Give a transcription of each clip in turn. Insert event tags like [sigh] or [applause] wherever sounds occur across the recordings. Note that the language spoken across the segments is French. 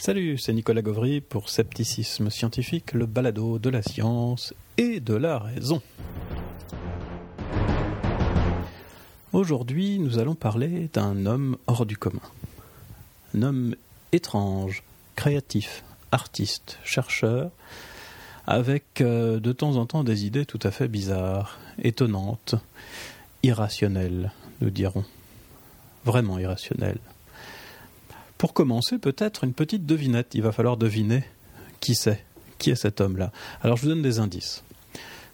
Salut, c'est Nicolas Gauvry pour Scepticisme Scientifique, le balado de la science et de la raison. Aujourd'hui, nous allons parler d'un homme hors du commun. Un homme étrange, créatif, artiste, chercheur, avec euh, de temps en temps des idées tout à fait bizarres, étonnantes, irrationnelles, nous dirons. Vraiment irrationnelles. Pour commencer, peut-être une petite devinette. Il va falloir deviner qui c'est, qui est cet homme-là? Alors je vous donne des indices.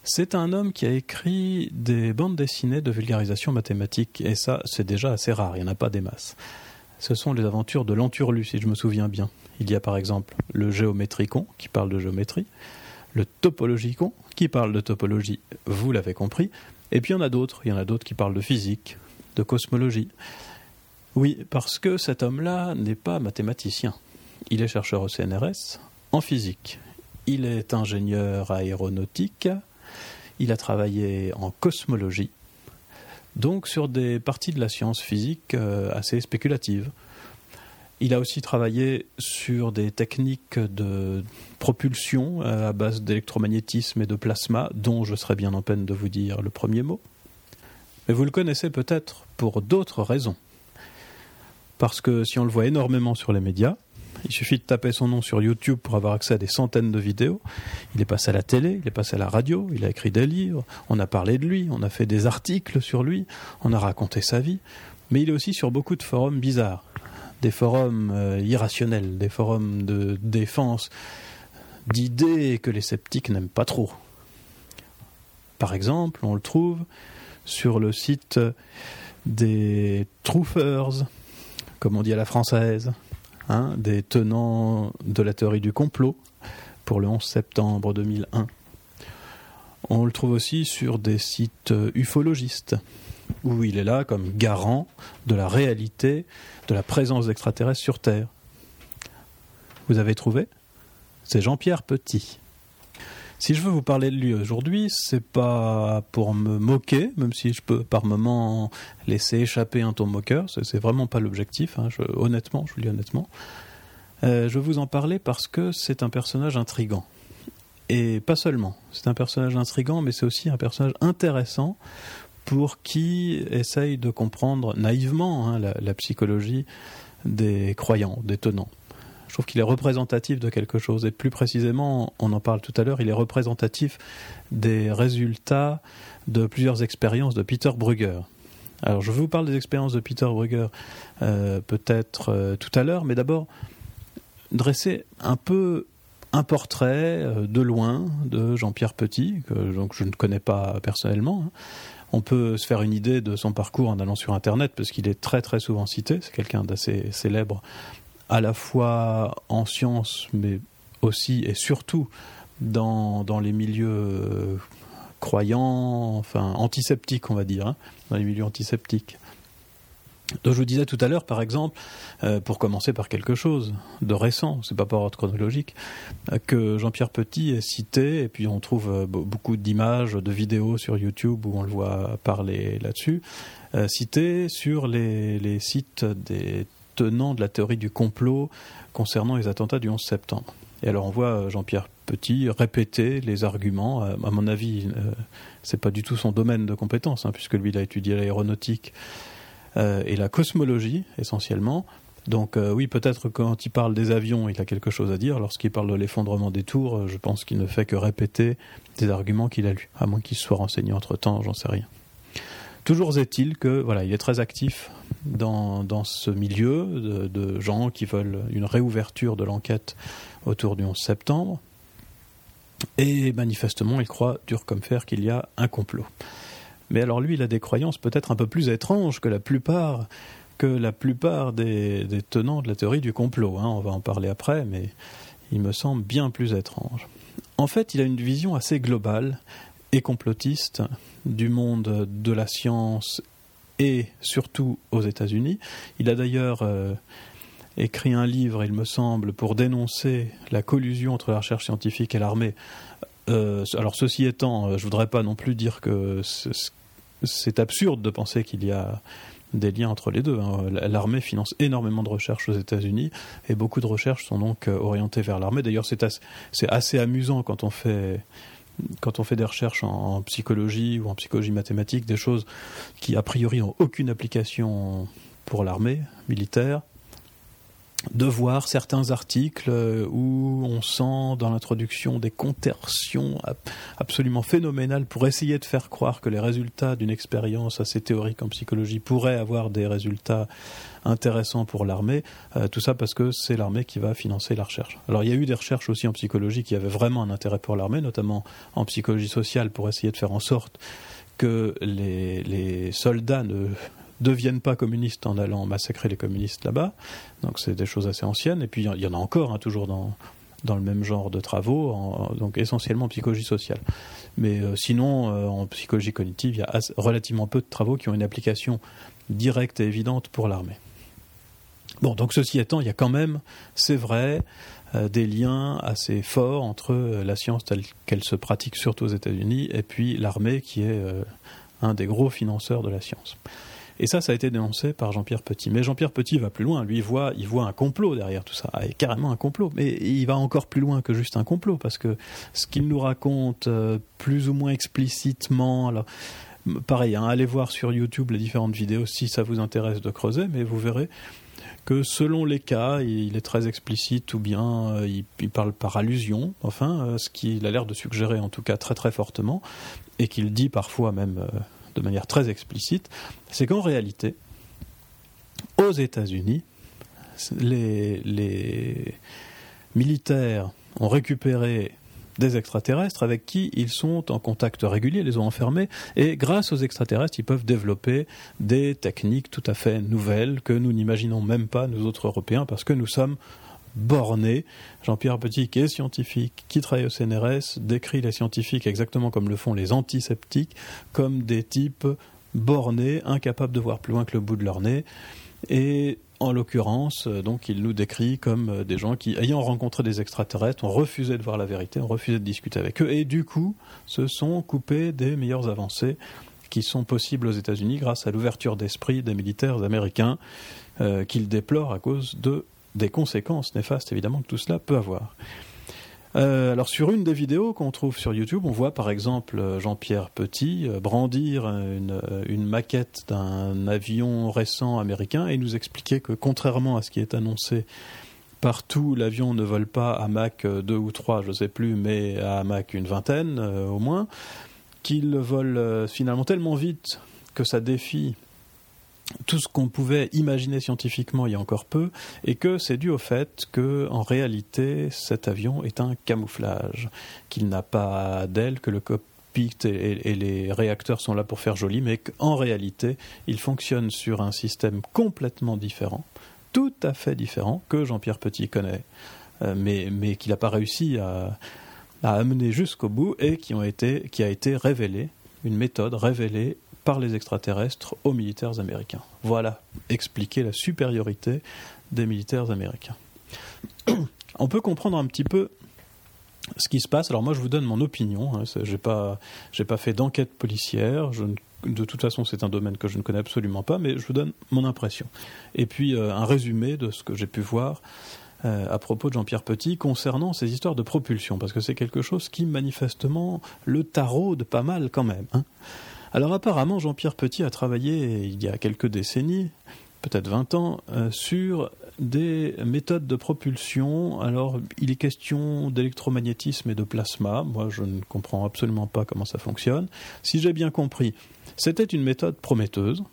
C'est un homme qui a écrit des bandes dessinées de vulgarisation mathématique, et ça, c'est déjà assez rare, il n'y en a pas des masses. Ce sont les aventures de Lanturlu, si je me souviens bien. Il y a par exemple le géométricon, qui parle de géométrie, le topologicon, qui parle de topologie, vous l'avez compris, et puis il y en a d'autres, il y en a d'autres qui parlent de physique, de cosmologie. Oui, parce que cet homme-là n'est pas mathématicien. Il est chercheur au CNRS en physique. Il est ingénieur aéronautique. Il a travaillé en cosmologie. Donc sur des parties de la science physique euh, assez spéculatives. Il a aussi travaillé sur des techniques de propulsion euh, à base d'électromagnétisme et de plasma, dont je serais bien en peine de vous dire le premier mot. Mais vous le connaissez peut-être pour d'autres raisons. Parce que si on le voit énormément sur les médias, il suffit de taper son nom sur YouTube pour avoir accès à des centaines de vidéos. Il est passé à la télé, il est passé à la radio, il a écrit des livres, on a parlé de lui, on a fait des articles sur lui, on a raconté sa vie. Mais il est aussi sur beaucoup de forums bizarres, des forums euh, irrationnels, des forums de défense d'idées que les sceptiques n'aiment pas trop. Par exemple, on le trouve sur le site des Truffers, comme on dit à la française, hein, des tenants de la théorie du complot pour le 11 septembre 2001. On le trouve aussi sur des sites ufologistes, où il est là comme garant de la réalité de la présence d'extraterrestres sur Terre. Vous avez trouvé? C'est Jean-Pierre Petit. Si je veux vous parler de lui aujourd'hui, c'est pas pour me moquer, même si je peux par moments laisser échapper un ton moqueur, c'est vraiment pas l'objectif, hein, honnêtement, je vous le dis honnêtement. Euh, je veux vous en parler parce que c'est un personnage intrigant. Et pas seulement, c'est un personnage intrigant, mais c'est aussi un personnage intéressant pour qui essaye de comprendre naïvement hein, la, la, psychologie des croyants, des tenants. Je trouve qu'il est représentatif de quelque chose. Et plus précisément, on en parle tout à l'heure, il est représentatif des résultats de plusieurs expériences de Peter Brugger. Alors, je vous parle des expériences de Peter Brugger euh, peut-être euh, tout à l'heure, mais d'abord, dresser un peu un portrait euh, de loin de Jean-Pierre Petit, que donc, je ne connais pas personnellement. Hein. On peut se faire une idée de son parcours en allant sur Internet, parce qu'il est très très souvent cité. C'est quelqu'un d'assez célèbre à la fois en sciences, mais aussi et surtout dans, dans les milieux euh, croyants, enfin antiseptiques, on va dire, hein, dans les milieux antiseptiques. Donc je vous disais tout à l'heure, par exemple, euh, pour commencer par quelque chose de récent, c'est pas par ordre chronologique, euh, que Jean-Pierre Petit est cité, et puis on trouve beaucoup d'images, de vidéos sur YouTube où on le voit parler là-dessus, cité sur les, les sites des tenant de la théorie du complot concernant les attentats du 11 septembre. Et alors on voit Jean-Pierre Petit répéter les arguments. À mon avis, euh, c'est pas du tout son domaine de compétence, hein, puisque lui il a étudié l'aéronautique euh, et la cosmologie essentiellement. Donc euh, oui, peut-être quand il parle des avions, il a quelque chose à dire. Lorsqu'il parle de l'effondrement des tours, je pense qu'il ne fait que répéter des arguments qu'il a lus, à moins qu'il se soit renseigné entre temps, j'en sais rien. Toujours est-il que voilà, il est très actif dans, ce milieu de, gens qui veulent une réouverture de l'enquête autour du 11 septembre. Et manifestement, il croit dur comme fer qu'il y a un complot. Mais alors lui, il a des croyances peut-être un peu plus étranges que la plupart que la plupart des, des tenants de la théorie du complot. Hein. On va en parler après, mais il me semble bien plus étrange. En fait, il a une vision assez globale et complotiste du monde de la science et surtout aux États-Unis. Il a d'ailleurs euh, écrit un livre, il me semble, pour dénoncer la collusion entre la recherche scientifique et l'armée. Euh, alors ceci étant, euh, je voudrais pas non plus dire que c'est absurde de penser qu'il y a des liens entre les deux. Hein. L'armée finance énormément de recherches aux États-Unis et beaucoup de recherches sont donc orientées vers l'armée. D'ailleurs, c'est assez, amusant quand on fait quand on fait des recherches en, psychologie ou en psychologie mathématique, des choses qui a priori n'ont aucune application pour l'armée militaire, de voir certains articles où on sent dans l'introduction des contorsions absolument phénoménales pour essayer de faire croire que les résultats d'une expérience assez théorique en psychologie pourraient avoir des résultats intéressants pour l'armée. Euh, tout ça parce que c'est l'armée qui va financer la recherche. Alors il y a eu des recherches aussi en psychologie qui avaient vraiment un intérêt pour l'armée, notamment en psychologie sociale pour essayer de faire en sorte que les, les soldats ne deviennent pas communistes en allant massacrer les communistes là-bas. Donc c'est des choses assez anciennes. Et puis il y en a encore, hein, toujours dans, dans le même genre de travaux, donc essentiellement en psychologie sociale. Mais euh, sinon, euh, en psychologie cognitive, il y a relativement peu de travaux qui ont une application directe et évidente pour l'armée. Bon, donc ceci étant, il y a quand même, c'est vrai, euh, des liens assez forts entre la science telle qu'elle se pratique surtout aux États-Unis et puis l'armée qui est un des gros financeurs de la science. Et ça, ça a été dénoncé par Jean-Pierre Petit. Mais Jean-Pierre Petit va plus loin. Lui, il voit, il voit un complot derrière tout ça, et carrément un complot. Mais il va encore plus loin que juste un complot, parce que ce qu'il nous raconte euh, plus ou moins explicitement, alors, pareil, hein, allez voir sur YouTube les différentes vidéos si ça vous intéresse de creuser, mais vous verrez que selon les cas, il est très explicite ou bien euh, il, parle par allusion, enfin, euh, ce qu'il a l'air de suggérer en tout cas très très fortement, et qu'il dit parfois même de manière très explicite, c'est qu'en réalité, aux États-Unis, les, militaires ont récupéré des extraterrestres avec qui ils sont en contact régulier, les ont enfermés, et grâce aux extraterrestres, ils peuvent développer des techniques tout à fait nouvelles que nous n'imaginons même pas, nous autres Européens, parce que nous sommes borné. Jean-Pierre Petit, qui est scientifique, qui travaille au CNRS, décrit les scientifiques exactement comme le font les antiseptiques, comme des types bornés, incapables de voir plus loin que le bout de leur nez. Et en l'occurrence, euh, donc, il nous décrit comme euh, des gens qui, ayant rencontré des extraterrestres, ont refusé de voir la vérité, ont refusé de discuter avec eux, et du coup, se sont coupés des meilleures avancées qui sont possibles aux États-Unis grâce à l'ouverture d'esprit des militaires américains euh, qu'ils déplorent à cause de des conséquences néfastes évidemment que tout cela peut avoir. Euh, alors sur une des vidéos qu'on trouve sur YouTube, on voit par exemple euh, Jean-Pierre Petit euh, brandir une, maquette d'un avion récent américain et nous expliquer que contrairement à ce qui est annoncé partout, l'avion ne vole pas à Mach 2 ou 3, je ne sais plus, mais à Mach une vingtaine au moins, qu'il vole finalement tellement vite que ça défie tout ce qu'on pouvait imaginer scientifiquement il y a encore peu, et que c'est dû au fait que, en réalité, cet avion est un camouflage, qu'il n'a pas d'aile, que le cockpit et, les réacteurs sont là pour faire joli, mais qu'en réalité, il fonctionne sur un système complètement différent, tout à fait différent, que Jean-Pierre Petit connaît, euh, mais, mais qu'il n'a pas réussi à, amener jusqu'au bout et qui, été, qui a été révélé, une méthode révélée par les extraterrestres aux militaires américains. Voilà, expliquer la supériorité des militaires américains. [clears throat] On peut comprendre un petit peu ce qui se passe. Alors moi, je vous donne mon opinion. Hein, j'ai pas, pas fait d'enquête policière. Je de toute façon, c'est un domaine que je ne connais absolument pas, mais je vous donne mon impression. Et puis euh, un résumé de ce que j'ai pu voir euh, à propos de Jean-Pierre Petit concernant ces histoires de propulsion, parce que c'est quelque chose qui manifestement le taraude pas mal quand même. Hein. Alors apparemment, Jean-Pierre Petit a travaillé il y a quelques décennies, peut-être 20 ans, euh, sur des méthodes de propulsion. Alors, il est question d'électromagnétisme et de plasma. Moi, je ne comprends absolument pas comment ça fonctionne. Si j'ai bien compris, c'était une méthode prometteuse.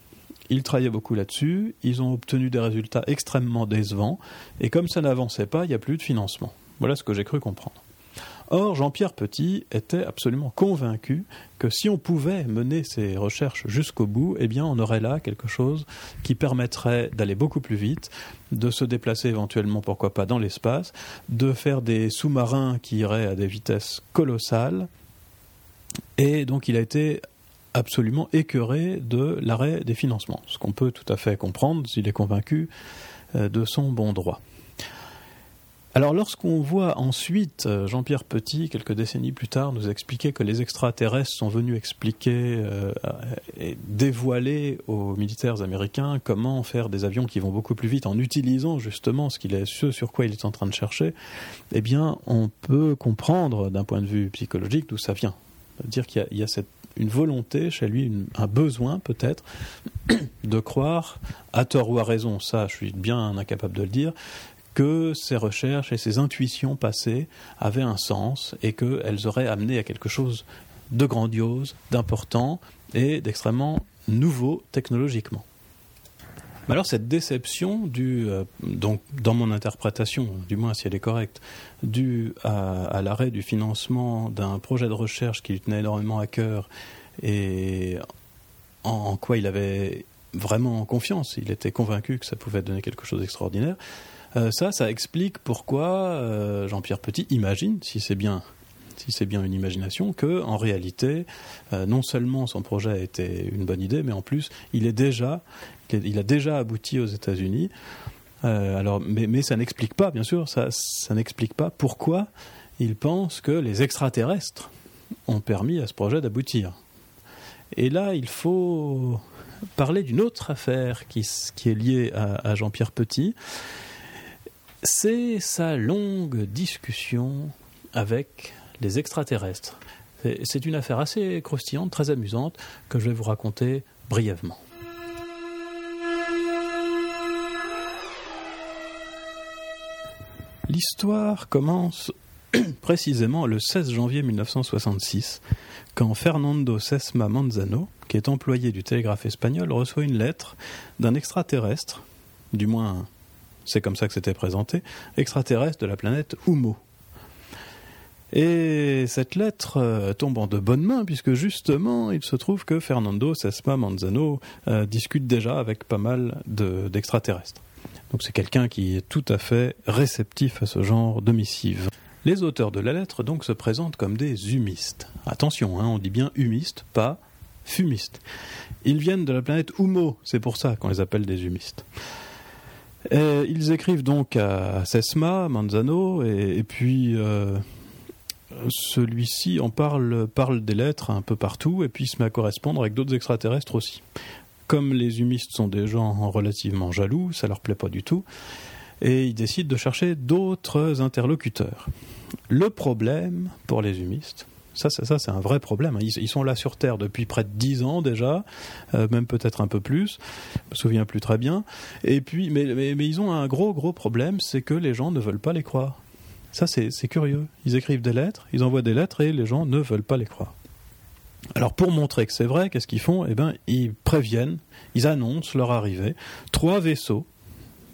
Ils travaillaient beaucoup là-dessus, ils ont obtenu des résultats extrêmement décevants, et comme ça n'avançait pas, il n'y a plus de financement. Voilà ce que j'ai cru comprendre. Or, Jean-Pierre Petit était absolument convaincu que si on pouvait mener ces recherches jusqu'au bout, eh bien, on aurait là quelque chose qui permettrait d'aller beaucoup plus vite, de se déplacer éventuellement, pourquoi pas, dans l'espace, de faire des sous-marins qui iraient à des vitesses colossales. Et donc, il a été absolument écœuré de l'arrêt des financements, ce qu'on peut tout à fait comprendre s'il est convaincu euh, de son bon droit. Alors lorsqu'on voit ensuite euh, Jean-Pierre Petit, quelques décennies plus tard, nous expliquer que les extraterrestres sont venus expliquer euh, et dévoiler aux militaires américains comment faire des avions qui vont beaucoup plus vite en utilisant justement ce, qu'il est, ce sur quoi il est en train de chercher, eh bien on peut comprendre d'un point de vue psychologique d'où ça vient. C'est-à-dire qu'il y a, une volonté chez lui, un besoin peut-être, [coughs] de croire, à tort ou à raison, ça je suis bien incapable de le dire, que ces recherches et ces intuitions passées avaient un sens et qu'elles auraient amené à quelque chose de grandiose, d'important et d'extrêmement nouveau technologiquement. Alors cette déception due, euh, donc dans mon interprétation, du moins si elle est correcte, due à, l'arrêt du financement d'un projet de recherche qui lui tenait énormément à cœur et en quoi il avait vraiment confiance, il était convaincu que ça pouvait donner quelque chose d'extraordinaire, euh, ça, ça explique pourquoi euh, Jean-Pierre Petit imagine, si c'est bien si bien une imagination, que en réalité, euh, non seulement son projet était une bonne idée, mais en plus, il est déjà, il a déjà abouti aux États-Unis. alors, mais, ça n'explique pas, bien sûr, ça n'explique pas pourquoi il pense que les extraterrestres ont permis à ce projet d'aboutir. Et là, il faut parler d'une autre affaire qui, est liée à, à Jean-Pierre Petit c'est sa longue discussion avec les extraterrestres. C'est une affaire assez croustillante, très amusante, que je vais vous raconter brièvement. L'histoire commence [clears throat] précisément le 16 janvier 1966, quand Fernando Sesma Manzano, qui est employé du télégraphe espagnol, reçoit une lettre d'un extraterrestre, du moins c'est comme ça que c'était présenté, extraterrestre de la planète Humo. Et cette lettre euh, tombe en de bonnes mains, puisque justement, il se trouve que Fernando Sesma Manzano euh, discute déjà avec pas mal d'extraterrestres. Donc c'est quelqu'un qui est tout à fait réceptif à ce genre de missive. Les auteurs de la lettre donc se présentent comme des humistes. Attention, hein, on dit bien humistes, pas fumistes. Ils viennent de la planète Humo, c'est pour ça qu'on les appelle des humistes. Euh, ils écrivent donc à Sesma, Manzano, et, puis euh, celui-ci en parle, parle des lettres un peu partout, et puis se met à correspondre avec d'autres extraterrestres aussi. Comme les humistes sont des gens relativement jaloux, ça leur plaît pas du tout, et ils décident de chercher d'autres interlocuteurs. Le problème pour les humistes, ça, c'est un vrai problème. Ils, sont là sur Terre depuis près de dix ans déjà, euh, même peut-être un peu plus. Je me souviens plus très bien. Et puis, mais, mais, ils ont un gros, gros problème, c'est que les gens ne veulent pas les croire. Ça, c'est curieux. Ils écrivent des lettres, ils envoient des lettres et les gens ne veulent pas les croire. Alors pour montrer que c'est vrai, qu'est-ce qu'ils font? Eh bien, ils préviennent, ils annoncent leur arrivée. Trois vaisseaux,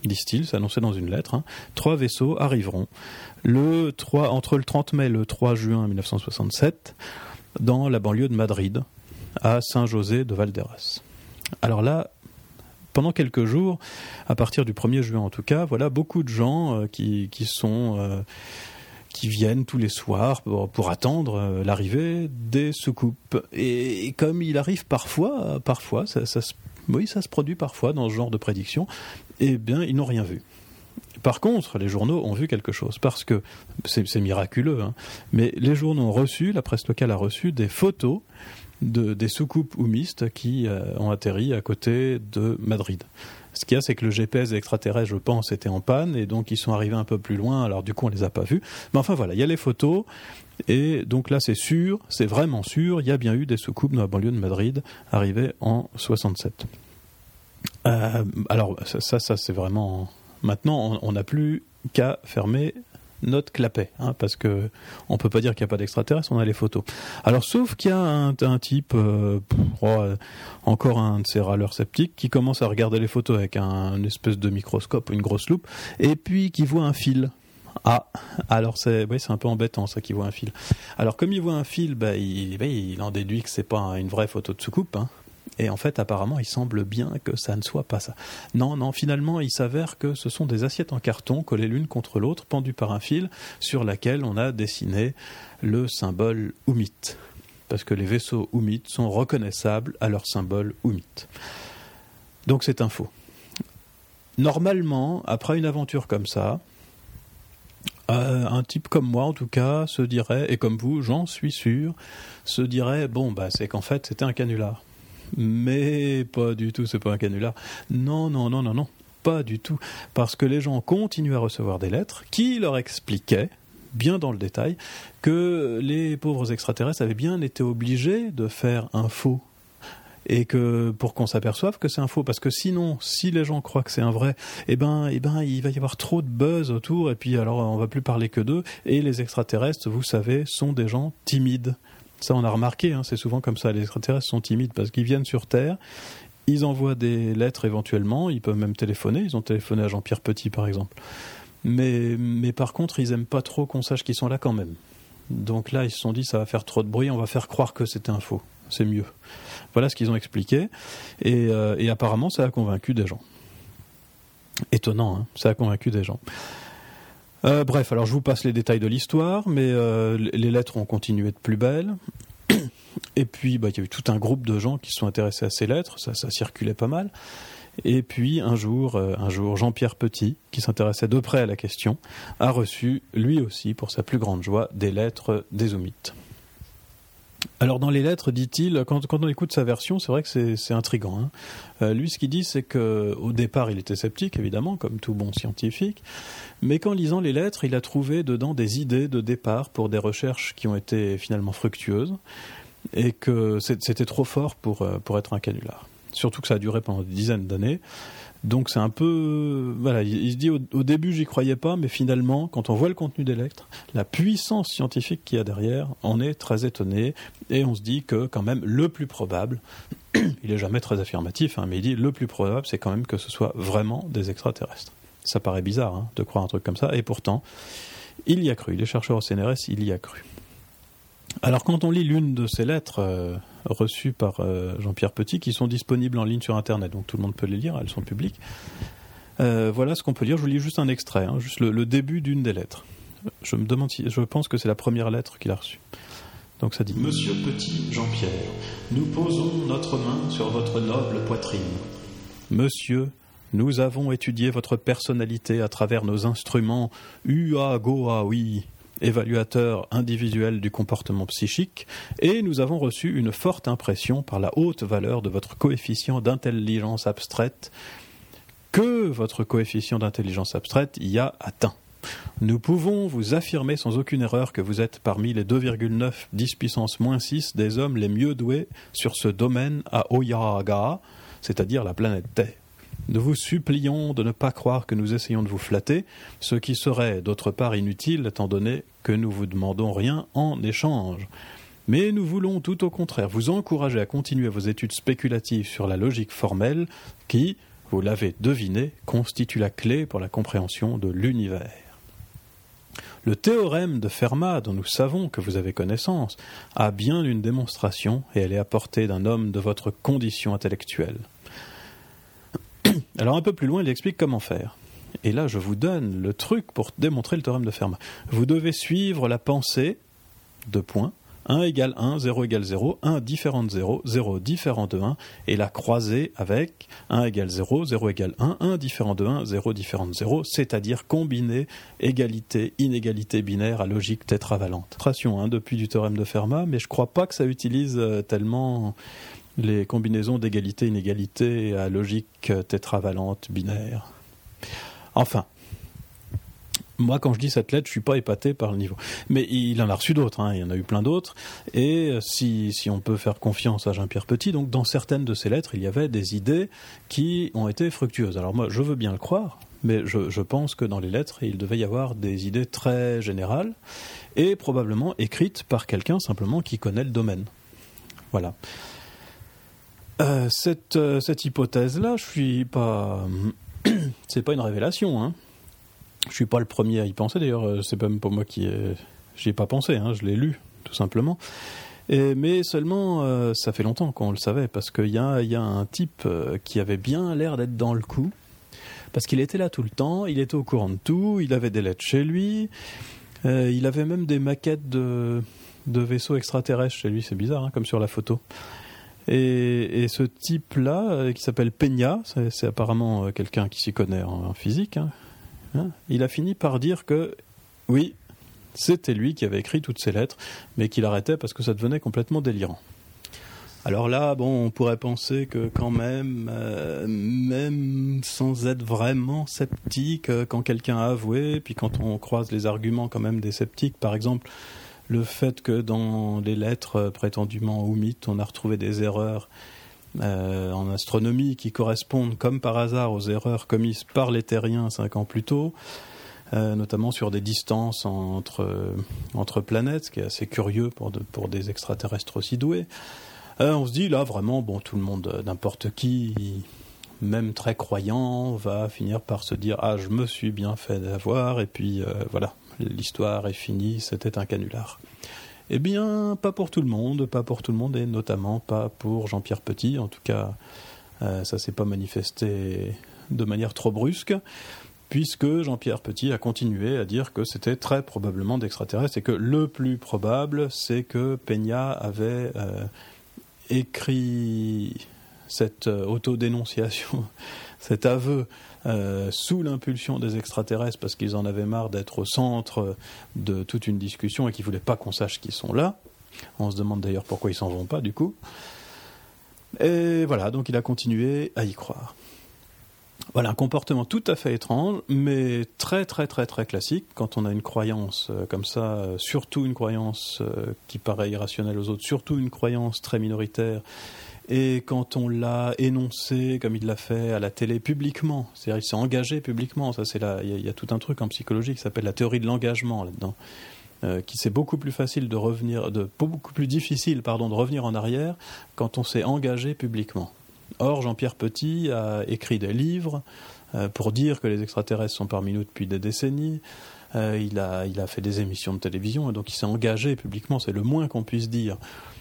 disent-ils, annoncé dans une lettre, hein, trois vaisseaux arriveront le 3, entre le 30 mai et le 3 juin 1967 dans la banlieue de Madrid, à Saint-José de Valderas. Alors là, pendant quelques jours, à partir du 1er juin en tout cas, voilà beaucoup de gens euh, qui, qui, sont euh, qui viennent tous les soirs pour, attendre euh, l'arrivée des soucoupes. Et, comme il arrive parfois, parfois, ça, ça, oui, ça se produit parfois dans ce genre de prédiction, eh bien, ils n'ont rien vu. Par contre, les journaux ont vu quelque chose, parce que c'est miraculeux, hein, mais les journaux ont reçu, la presse locale a reçu des photos de, des soucoupes oumistes qui euh, ont atterri à côté de Madrid. Ce qu'il y a, c'est que le GPS extraterrestre, je pense, était en panne, et donc ils sont arrivés un peu plus loin, alors du coup on les a pas vus. Mais enfin voilà, il y a les photos, et donc là c'est sûr, c'est vraiment sûr, il y a bien eu des soucoupes dans la banlieue de Madrid arrivées en 67. Euh, alors ça, ça c'est vraiment Maintenant, on n'a plus qu'à fermer notre clapet, hein, parce que on peut pas dire qu'il n'y a pas d'extraterrestres, on a les photos. Alors, sauf qu'il y a un, type, euh, oh, encore un de ces râleurs sceptiques, qui commence à regarder les photos avec un espèce de microscope, une grosse loupe, et puis qui voit un fil. Ah, alors c'est oui, c'est un peu embêtant ça qu'il voit un fil. Alors comme il voit un fil, bah, il, bah, il en déduit que c'est pas une vraie photo de soucoupe, hein, et en fait, apparemment, il semble bien que ça ne soit pas ça. Non, non, finalement, il s'avère que ce sont des assiettes en carton collées l'une contre l'autre, pendues par un fil, sur laquelle on a dessiné le symbole Oumit. Parce que les vaisseaux Oumit sont reconnaissables à leur symbole Oumit. Donc c'est un faux. Normalement, après une aventure comme ça, Euh, un type comme moi, en tout cas, se dirait, et comme vous, j'en suis sûr, se dirait bon, bah, c'est qu'en fait, c'était un canular. Mais pas du tout, c'est pas un canular. Non, non, non, non, non, pas du tout. Parce que les gens continuent à recevoir des lettres qui leur expliquaient, bien dans le détail, que les pauvres extraterrestres avaient bien été obligés de faire un faux. Et que pour qu'on s'aperçoive que c'est un faux. Parce que sinon si les gens croient que c'est un vrai eh ben eh ben il va y avoir trop de buzz autour. Et puis alors on va plus parler que d'eux. Et les extraterrestres vous savez sont des gens timides ça on a remarqué hein, c'est souvent comme ça. Les extraterrestres sont timides parce qu'ils viennent sur terre. Ils envoient des lettres éventuellement. Ils peuvent même téléphoner. Ils ont téléphoné à Jean-Pierre Petit par exemple. Mais par contre ils aiment pas trop qu'on sache qu'ils sont là quand même. Donc là ils se sont dit ça va faire trop de bruit. On va faire croire que c'est un faux. C'est mieux. Voilà ce qu'ils ont expliqué. Euh, et, apparemment, ça a convaincu des gens. Étonnant, hein. Ça a convaincu des gens. Euh, bref, alors je vous passe les détails de l'histoire, mais euh, les lettres ont continué de plus belles. [coughs] Et puis, bah, il y a eu tout un groupe de gens qui se sont intéressés à ces lettres, ça, ça circulait pas mal. Et puis, un jour, un jour Jean-Pierre Petit, qui s'intéressait de près à la question, a reçu, lui aussi, pour sa plus grande joie, des lettres des Oumites. Alors dans les lettres, dit-il, quand, on écoute sa version, c'est vrai que c'est intrigant. Hein. Euh, lui, ce qu'il dit, c'est qu'au départ, il était sceptique, évidemment, comme tout bon scientifique, mais qu'en lisant les lettres, il a trouvé dedans des idées de départ pour des recherches qui ont été finalement fructueuses, et que c'était trop fort pour, euh, pour être un canular. Surtout que ça a duré pendant des dizaines d'années. Donc c'est un peu voilà, il, se dit au, début j'y croyais pas, mais finalement quand on voit le contenu des lettres, la puissance scientifique qu'il y a derrière, on est très étonné et on se dit que quand même le plus probable, [clears throat] il est jamais très affirmatif, hein, mais il dit le plus probable c'est quand même que ce soit vraiment des extraterrestres. Ça paraît bizarre hein, de croire un truc comme ça, et pourtant il y a cru. Les chercheurs au CNRS, il y a cru. Alors quand on lit l'une de ces lettres euh, reçues par euh, Jean-Pierre Petit, qui sont disponibles en ligne sur Internet, donc tout le monde peut les lire, elles sont publiques, euh, voilà ce qu'on peut lire. Je vous lis juste un extrait, hein, juste le, début d'une des lettres. Je me demande si, je pense que c'est la première lettre qu'il a reçue. Donc ça dit Monsieur Petit Jean-Pierre, nous posons notre main sur votre noble poitrine. Monsieur, nous avons étudié votre personnalité à travers nos instruments UA Goa oui évaluateur individuel du comportement psychique, et nous avons reçu une forte impression par la haute valeur de votre coefficient d'intelligence abstraite que votre coefficient d'intelligence abstraite y a atteint. Nous pouvons vous affirmer sans aucune erreur que vous êtes parmi les 2,9 10 puissance moins 6 des hommes les mieux doués sur ce domaine à Oyaga, c'est-à-dire la planète Terre. Nous vous supplions de ne pas croire que nous essayons de vous flatter, ce qui serait d'autre part inutile étant donné que nous vous demandons rien en échange. Mais nous voulons tout au contraire vous encourager à continuer vos études spéculatives sur la logique formelle qui, vous l'avez deviné, constitue la clé pour la compréhension de l'univers. Le théorème de Fermat, dont nous savons que vous avez connaissance, a bien une démonstration et elle est apportée d'un homme de votre condition intellectuelle. Alors un peu plus loin, il explique comment faire. Et là, je vous donne le truc pour démontrer le théorème de Fermat. Vous devez suivre la pensée de points 1 égale 1, 0 égale 0, 1 différent de 0, 0 différent de 1, et la croiser avec 1 égale 0, 0 égale 1, 1 différent de 1, 0 différent de 0, c'est-à-dire combiner égalité, inégalité binaire à logique tétravalente. Traction hein, depuis du théorème de Fermat, mais je crois pas que ça utilise euh, tellement les combinaisons d'égalité-inégalité à logique tétravalente binaire. Enfin, moi, quand je dis cette lettre, je suis pas épaté par le niveau. Mais il en a reçu d'autres, hein. il y en a eu plein d'autres. Et euh, si, si on peut faire confiance à Jean-Pierre Petit, donc dans certaines de ces lettres, il y avait des idées qui ont été fructueuses. Alors moi, je veux bien le croire, mais je pense que dans les lettres, il devait y avoir des idées très générales et probablement écrites par quelqu'un simplement qui connaît le domaine. Voilà. Euh, cette, euh, cette hypothèse-là, je suis pas. [clears throat] c'est pas une révélation. Hein. Je suis pas le premier à y penser. D'ailleurs, euh, c'est même pas moi qui ai. J'y ai pas pensé. Hein. Je l'ai lu, tout simplement. Et, mais seulement, ça fait longtemps qu'on le savait, parce qu'il y a, un type qui avait bien l'air d'être dans le coup, parce qu'il était là tout le temps, il était au courant de tout, il avait des lettres chez lui, il avait même des maquettes de, de vaisseaux extraterrestres chez lui, c'est bizarre, hein, comme sur la photo. Et, ce type-là, euh, qui s'appelle Peña, c'est apparemment euh, quelqu'un qui s'y connaît en, physique, hein, hein, il a fini par dire que Oui, c'était lui qui avait écrit toutes ces lettres, mais qu'il arrêtait parce que ça devenait complètement délirant. Alors là, bon, on pourrait penser que quand même, euh, même sans être vraiment sceptique, quand quelqu'un a avoué, puis quand on croise les arguments quand même des sceptiques, par exemple, le fait que dans les lettres euh, prétendument ou on a retrouvé des erreurs en astronomie qui correspondent comme par hasard aux erreurs commises par les terriens cinq ans plus tôt, notamment sur des distances entre, planètes, ce qui est assez curieux pour, des extraterrestres aussi doués. Euh, on se dit là vraiment, bon, tout le monde, euh, n'importe qui, même très croyant, va finir par se dire ah je me suis bien fait d'avoir et puis euh, voilà, l'histoire est finie, c'était un canular. Eh bien, pas pour tout le monde, pas pour tout le monde et notamment pas pour Jean-Pierre Petit. En tout cas, ça s'est pas manifesté de manière trop brusque puisque Jean-Pierre Petit a continué à dire que c'était très probablement d'extraterrestres et que le plus probable, c'est que Peña avait écrit cette euh, autodénonciation, [laughs] cet aveu euh, sous l'impulsion des extraterrestres parce qu'ils en avaient marre d'être au centre de toute une discussion et qu'ils voulaient pas qu'on sache qu'ils sont là. On se demande d'ailleurs pourquoi ils s'en vont pas du coup. Et voilà, donc il a continué à y croire. Voilà, un comportement tout à fait étrange, mais très très très très classique quand on a une croyance euh, comme ça, euh, surtout une croyance euh, qui paraît irrationnelle aux autres, surtout une croyance très minoritaire, et quand on l'a énoncé comme il l'a fait à la télé publiquement, c'est-à-dire il s'est engagé publiquement, ça c'est là, il y, a tout un truc en psychologie qui s'appelle la théorie de l'engagement là-dedans. qui c'est beaucoup plus facile de revenir, de beaucoup plus difficile pardon de revenir en arrière quand on s'est engagé publiquement. Or, Jean-Pierre Petit a écrit des livres euh, pour dire que les extraterrestres sont parmi nous depuis des décennies. Euh, il, a, il a fait des émissions de télévision et donc il s'est engagé publiquement, c'est le moins qu'on puisse dire, euh,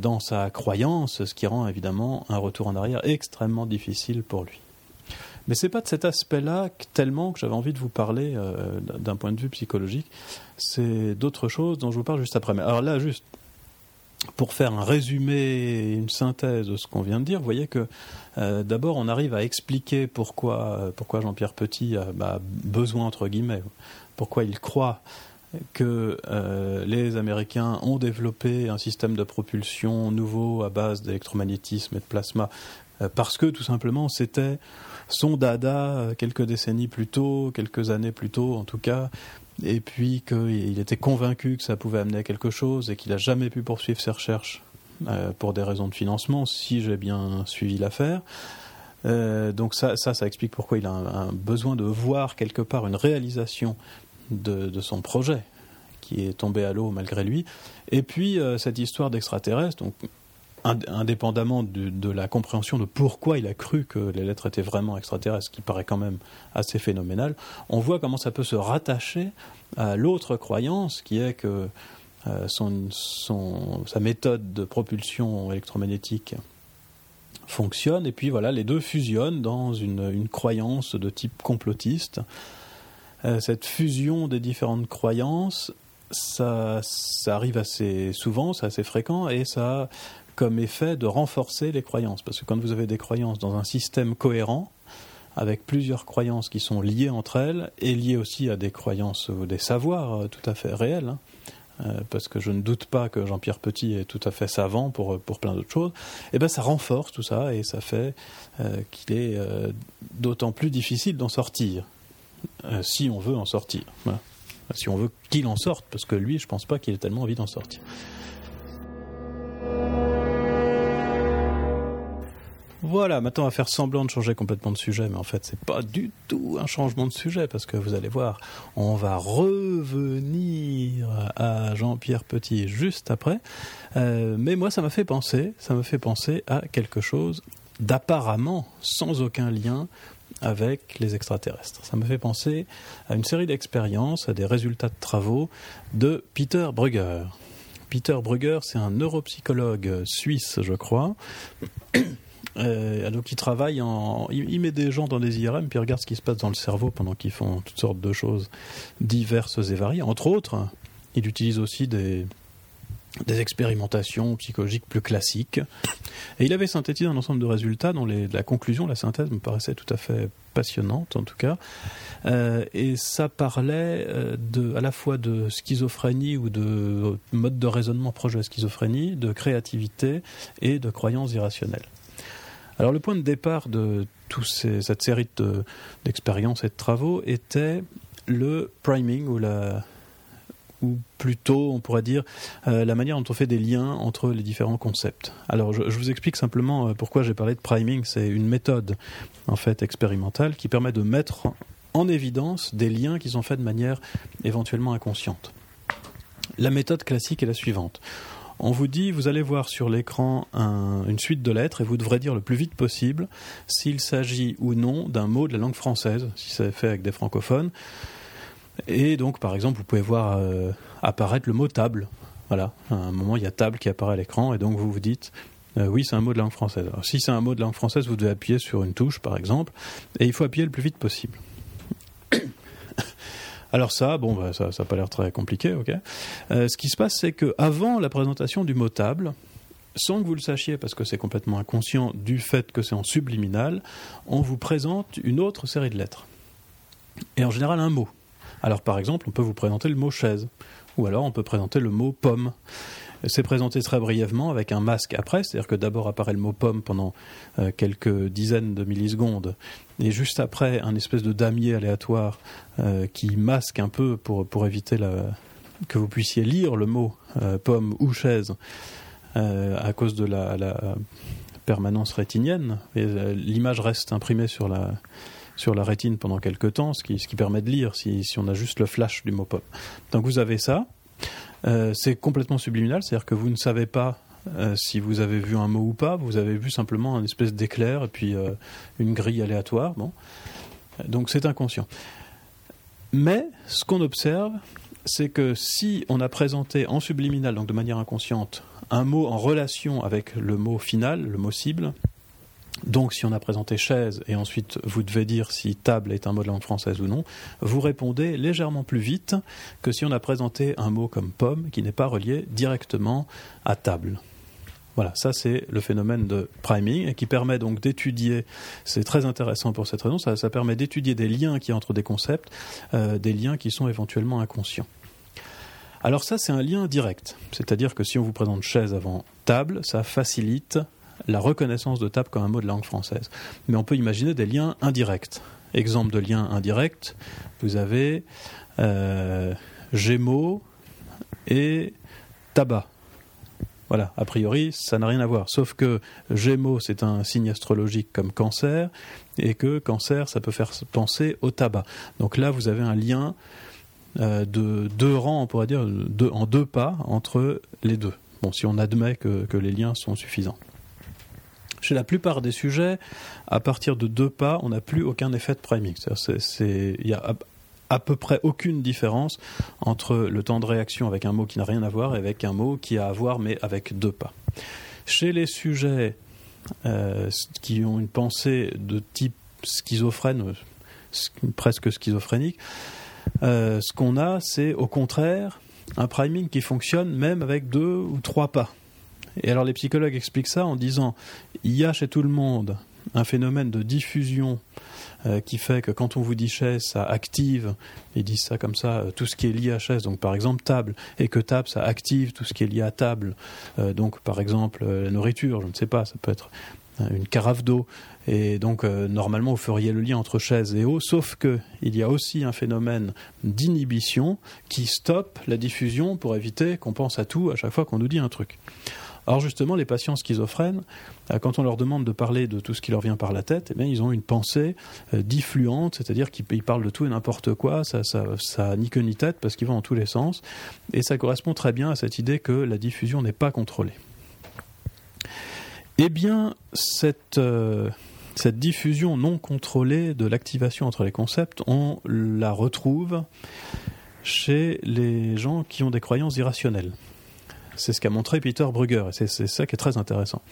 dans sa croyance, ce qui rend évidemment un retour en arrière extrêmement difficile pour lui. Mais c'est pas de cet aspect-là tellement que j'avais envie de vous parler d'un point de vue psychologique. C'est d'autres choses dont je vous parle juste après. Alors là, juste pour faire un résumé, une synthèse de ce qu'on vient de dire, vous voyez que euh, d'abord on arrive à expliquer pourquoi, euh, pourquoi Jean-Pierre Petit a bah, besoin, entre guillemets, pourquoi il croit que euh, les Américains ont développé un système de propulsion nouveau à base d'électromagnétisme et de plasma, parce que tout simplement c'était son dada quelques décennies plus tôt, quelques années plus tôt en tout cas, et puis qu'il était convaincu que ça pouvait amener à quelque chose et qu'il n'a jamais pu poursuivre ses recherches euh, pour des raisons de financement, si j'ai bien suivi l'affaire. Euh, donc ça, ça, explique pourquoi il a un, besoin de voir quelque part une réalisation de, son projet qui est tombé à l'eau malgré lui. Et puis euh, cette histoire d'extraterrestre, donc indépendamment de, la compréhension de pourquoi il a cru que les lettres étaient vraiment extraterrestres, qui paraît quand même assez phénoménal, on voit comment ça peut se rattacher à l'autre croyance qui est que euh, sa méthode de propulsion électromagnétique fonctionne, et puis voilà, les deux fusionnent dans une, croyance de type complotiste. Euh, cette fusion des différentes croyances, ça, arrive assez souvent, c'est assez fréquent, et ça comme effet de renforcer les croyances. Parce que quand vous avez des croyances dans un système cohérent, avec plusieurs croyances qui sont liées entre elles, et liées aussi à des croyances ou des savoirs euh, tout à fait réels, hein, euh, parce que je ne doute pas que Jean-Pierre Petit est tout à fait savant pour, plein d'autres choses, et eh ben ça renforce tout ça et ça fait qu'il est d'autant plus difficile d'en sortir, si on veut en sortir. Si on veut qu'il en sorte, parce que lui, je pense pas qu'il ait tellement envie d'en sortir. Voilà, maintenant on va faire semblant de changer complètement de sujet, mais en fait c'est pas du tout un changement de sujet parce que vous allez voir, on va revenir à Jean-Pierre Petit juste après. Euh, mais moi ça m'a fait penser, ça m'a fait penser à quelque chose d'apparemment sans aucun lien avec les extraterrestres. Ça m'a fait penser à une série d'expériences, à des résultats de travaux de Peter Brugger. Peter Brugger, c'est un neuropsychologue suisse, je crois. [coughs] Euh, donc il travaille en, il, met des gens dans des IRM puis il regarde ce qui se passe dans le cerveau pendant qu'ils font toutes sortes de choses diverses et variées. Entre autres, il utilise aussi des des expérimentations psychologiques plus classiques. Et il avait synthétisé un ensemble de résultats dont la conclusion, la synthèse me paraissait tout à fait passionnante en tout cas. Euh, et ça parlait euh, de, à la fois de schizophrénie ou de mode de raisonnement proche de la schizophrénie, de créativité et de croyances irrationnelles. Alors le point de départ de toute cette série d'expériences et de travaux était le priming ou la, ou plutôt, on pourrait dire, euh, la manière dont on fait des liens entre les différents concepts. Alors, je, vous explique simplement euh, pourquoi j'ai parlé de priming. C'est une méthode, en fait, expérimentale qui permet de mettre en évidence des liens qui sont faits de manière éventuellement inconsciente. La méthode classique est la suivante. On vous dit, vous allez voir sur l'écran une suite de lettres et vous devrez dire le plus vite possible s'il s'agit ou non d'un mot de la langue française, si c'est fait avec des francophones. Et donc, par exemple, vous pouvez voir euh, apparaître le mot table. Voilà, à un moment, il y a table qui apparaît à l'écran, et donc vous vous dites, euh, oui, c'est un mot de langue française. Alors, si c'est un mot de langue française, vous devez appuyer sur une touche, par exemple, et il faut appuyer le plus vite possible. [coughs] Alors ça, bon, bah, ça n'a pas l'air très compliqué, ok. Euh, ce qui se passe, c'est que avant la présentation du mot table, sans que vous le sachiez, parce que c'est complètement inconscient du fait que c'est en subliminal, on vous présente une autre série de lettres. Et en général, un mot. Alors par exemple, on peut vous présenter le mot chaise, ou alors on peut présenter le mot pomme. C'est présenté très brièvement avec un masque après, c'est-à-dire que d'abord apparaît le mot pomme pendant euh, quelques dizaines de millisecondes, et juste après un espèce de damier aléatoire euh, qui masque un peu pour, éviter que vous puissiez lire le mot euh, pomme ou chaise à cause de la permanence rétinienne. L'image reste imprimée sur la, sur la rétine pendant quelques temps, ce qui, ce qui permet de lire si, si, on a juste le flash du mot pop. Donc vous avez ça. Euh, c'est complètement subliminal, c'est-à-dire que vous ne savez pas euh, si vous avez vu un mot ou pas, vous avez vu simplement un espèce d'éclair et puis euh, une grille aléatoire. Bon. Donc c'est inconscient. Mais ce qu'on observe, c'est que si on a présenté en subliminal, donc de manière inconsciente, un mot en relation avec le mot final, le mot cible, donc, si on a présenté chaise et ensuite vous devez dire si table est un mot de langue française ou non, vous répondez légèrement plus vite que si on a présenté un mot comme pomme qui n'est pas relié directement à table. Voilà, ça c'est le phénomène de priming qui permet donc d'étudier, c'est très intéressant pour cette raison, ça, permet d'étudier des liens qui entre des concepts, euh, des liens qui sont éventuellement inconscients. Alors ça c'est un lien direct, c'est-à-dire que si on vous présente chaise avant table, ça facilite la reconnaissance de table comme un mot de langue française. Mais on peut imaginer des liens indirects. Exemple de lien indirect, vous avez euh, Gémeaux et tabac. Voilà, a priori, ça n'a rien à voir. Sauf que Gémeaux, c'est un signe astrologique comme cancer, et que cancer, ça peut faire penser au tabac. Donc là, vous avez un lien euh, de deux rangs, on pourrait dire, en deux pas entre les deux. Bon, si on admet que les liens sont suffisants. Chez la plupart des sujets, à partir de deux pas, on n'a plus aucun effet de priming. Il y a à, peu près aucune différence entre le temps de réaction avec un mot qui n'a rien à voir et avec un mot qui a à voir mais avec deux pas. Chez les sujets euh, qui ont une pensée de type schizophrène, presque schizophrénique, euh, ce qu'on a, c'est au contraire un priming qui fonctionne même avec deux ou trois pas. Et alors les psychologues expliquent ça en disant il y a chez tout le monde un phénomène de diffusion euh, qui fait que quand on vous dit chaise, ça active, ils disent ça comme ça, euh, tout ce qui est lié à chaise, donc par exemple table, et que table, ça active tout ce qui est lié à table, euh, donc par exemple la nourriture, je ne sais pas, ça peut être une carafe d'eau, et donc normalement vous feriez le lien entre chaise et eau, sauf que il y a aussi un phénomène d'inhibition qui stoppe la diffusion pour éviter qu'on pense à tout à chaque fois qu'on nous dit un truc. Alors justement, les patients schizophrènes, euh, quand on leur demande de parler de tout ce qui leur vient par la tête, eh bien, ils ont une pensée euh, diffluente, c'est-à-dire qu'ils parlent de tout et n'importe quoi, ça, ça, ni queue ni tête parce qu'ils vont dans tous les sens, et ça correspond très bien à cette idée que la diffusion n'est pas contrôlée. Eh bien, cette, euh, cette diffusion non contrôlée de l'activation entre les concepts, on la retrouve chez les gens qui ont des croyances irrationnelles. C'est ce qu'a montré Peter Brugger, et c'est ça qui est très intéressant.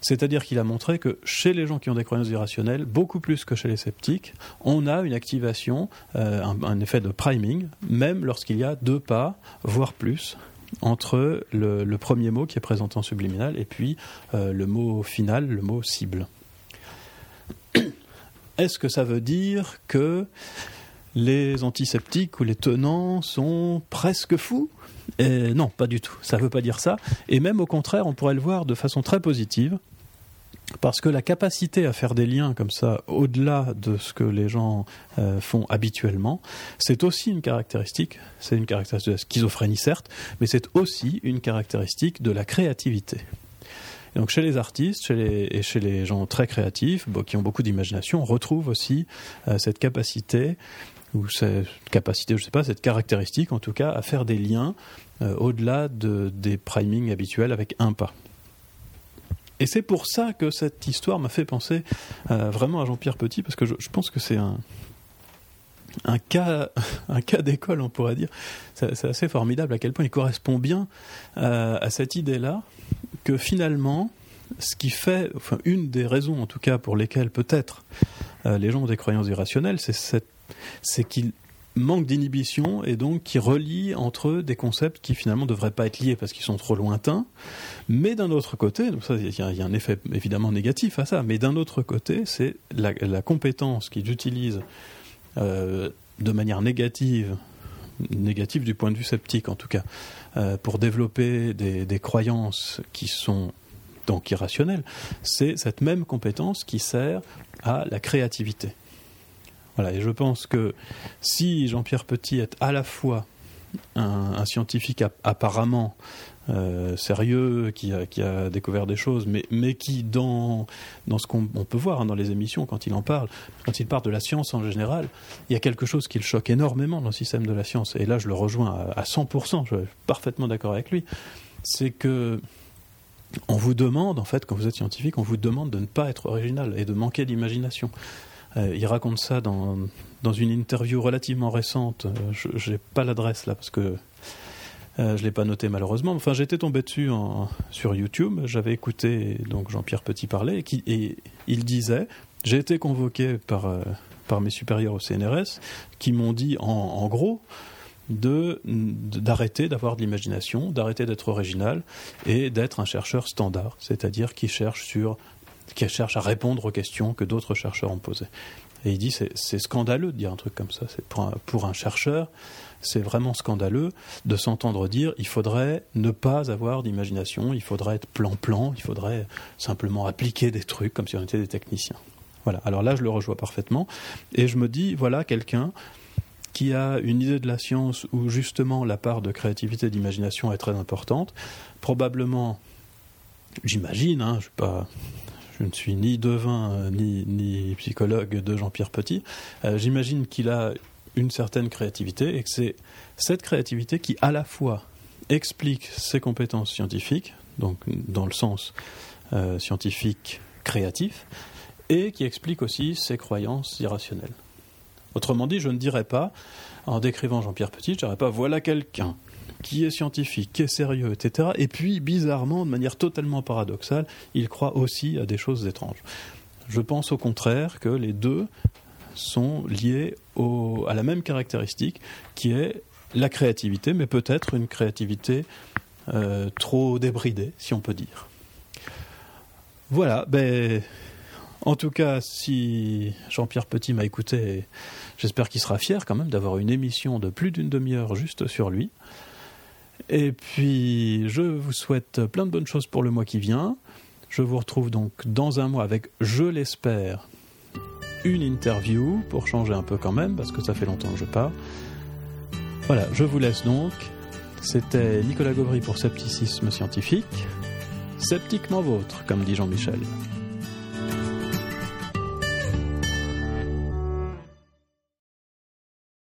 C'est-à-dire qu'il a montré que chez les gens qui ont des croyances irrationnelles, beaucoup plus que chez les sceptiques, on a une activation, euh, un, effet de priming, même lorsqu'il y a deux pas, voire plus, entre le, premier mot qui est présenté en subliminal et puis euh, le mot final, le mot cible. [coughs] Est-ce que ça veut dire que les antiseptiques ou les tenants sont presque fous Non, pas du tout. Ça ne veut pas dire ça. Et même au contraire, on pourrait le voir de façon très positive. Parce que la capacité à faire des liens comme ça, au-delà de ce que les gens euh, font habituellement, c'est aussi une caractéristique, c'est une caractéristique de la schizophrénie certes, mais c'est aussi une caractéristique de la créativité. donc chez les artistes chez les, et chez les gens très créatifs, qui ont beaucoup d'imagination, on retrouve aussi euh, cette capacité ou cette capacité, je ne sais pas, cette caractéristique en tout cas, à faire des liens euh, au-delà de, des primings habituels avec un pas. Et c'est pour ça que cette histoire m'a fait penser euh, vraiment à Jean-Pierre Petit, parce que je, pense que c'est un, un cas, [laughs] un cas d'école, on pourrait dire. C'est assez formidable à quel point il correspond bien euh, à cette idée-là, que finalement, ce qui fait, enfin, une des raisons en tout cas pour lesquelles peut-être les gens ont des croyances irrationnelles, c'est qu'il manque d'inhibition et donc qui relie entre eux des concepts qui finalement ne devraient pas être liés parce qu'ils sont trop lointains. Mais d'un autre côté, donc il y, a un effet évidemment négatif à ça, mais d'un autre côté, c'est la, compétence qu'ils utilisent euh, de manière négative, négative du point de vue sceptique en tout cas, euh, pour développer des croyances qui sont donc irrationnelles, c'est cette même compétence qui sert à la créativité et je pense que si Jean-Pierre Petit est à la fois un, scientifique apparemment euh, sérieux, qui a, découvert des choses, mais, qui, dans, ce qu'on peut voir hein, dans les émissions, quand il en parle, quand il parle de la science en général, il y a quelque chose qui le choque énormément dans le système de la science. Et là, je le rejoins à, à 100%, je suis parfaitement d'accord avec lui. C'est que on vous demande, en fait, quand vous êtes scientifique, on vous demande de ne pas être original et de manquer d'imagination. Euh, il raconte ça dans, dans une interview relativement récente. Euh, je n'ai pas l'adresse là parce que euh, je ne l'ai pas noté malheureusement. Enfin, j'étais tombé dessus sur YouTube. J'avais écouté donc Jean-Pierre Petit parler et, il disait J'ai été convoqué par, par mes supérieurs au CNRS qui m'ont dit en, en gros d'arrêter d'avoir de l'imagination, d'arrêter d'être original et d'être un chercheur standard, c'est-à-dire qui cherche sur qui cherche à répondre aux questions que d'autres chercheurs ont posées. Et il dit c'est scandaleux de dire un truc comme ça. Pour un, pour un chercheur, c'est vraiment scandaleux de s'entendre dire il faudrait ne pas avoir d'imagination, il faudrait être plan-plan, il faudrait simplement appliquer des trucs comme si on était des techniciens. Voilà. Alors là, je le rejoins parfaitement. Et je me dis voilà quelqu'un qui a une idée de la science où justement la part de créativité et d'imagination est très importante. Probablement, j'imagine, hein, je ne suis pas je ne suis ni devin euh, ni, psychologue de Jean-Pierre Petit, euh, j'imagine qu'il a une certaine créativité et que c'est cette créativité qui à la fois explique ses compétences scientifiques, donc dans le sens euh, scientifique créatif, et qui explique aussi ses croyances irrationnelles. Autrement dit, je ne dirais pas, en décrivant Jean-Pierre Petit, je ne dirais pas voilà quelqu'un qui est scientifique, qui est sérieux, etc. Et puis, bizarrement, de manière totalement paradoxale, il croit aussi à des choses étranges. Je pense au contraire que les deux sont liés à la même caractéristique, qui est la créativité, mais peut-être une créativité euh, trop débridée, si on peut dire. Voilà, ben, en tout cas, si Jean-Pierre Petit m'a écouté, j'espère qu'il sera fier quand même d'avoir une émission de plus d'une demi-heure juste sur lui. Et puis, je vous souhaite plein de bonnes choses pour le mois qui vient. Je vous retrouve donc dans un mois avec, je l'espère, une interview pour changer un peu quand même, parce que ça fait longtemps que je pars. Voilà, je vous laisse donc. C'était Nicolas Gauvry pour Scepticisme Scientifique. Sceptiquement vôtre, comme dit Jean-Michel.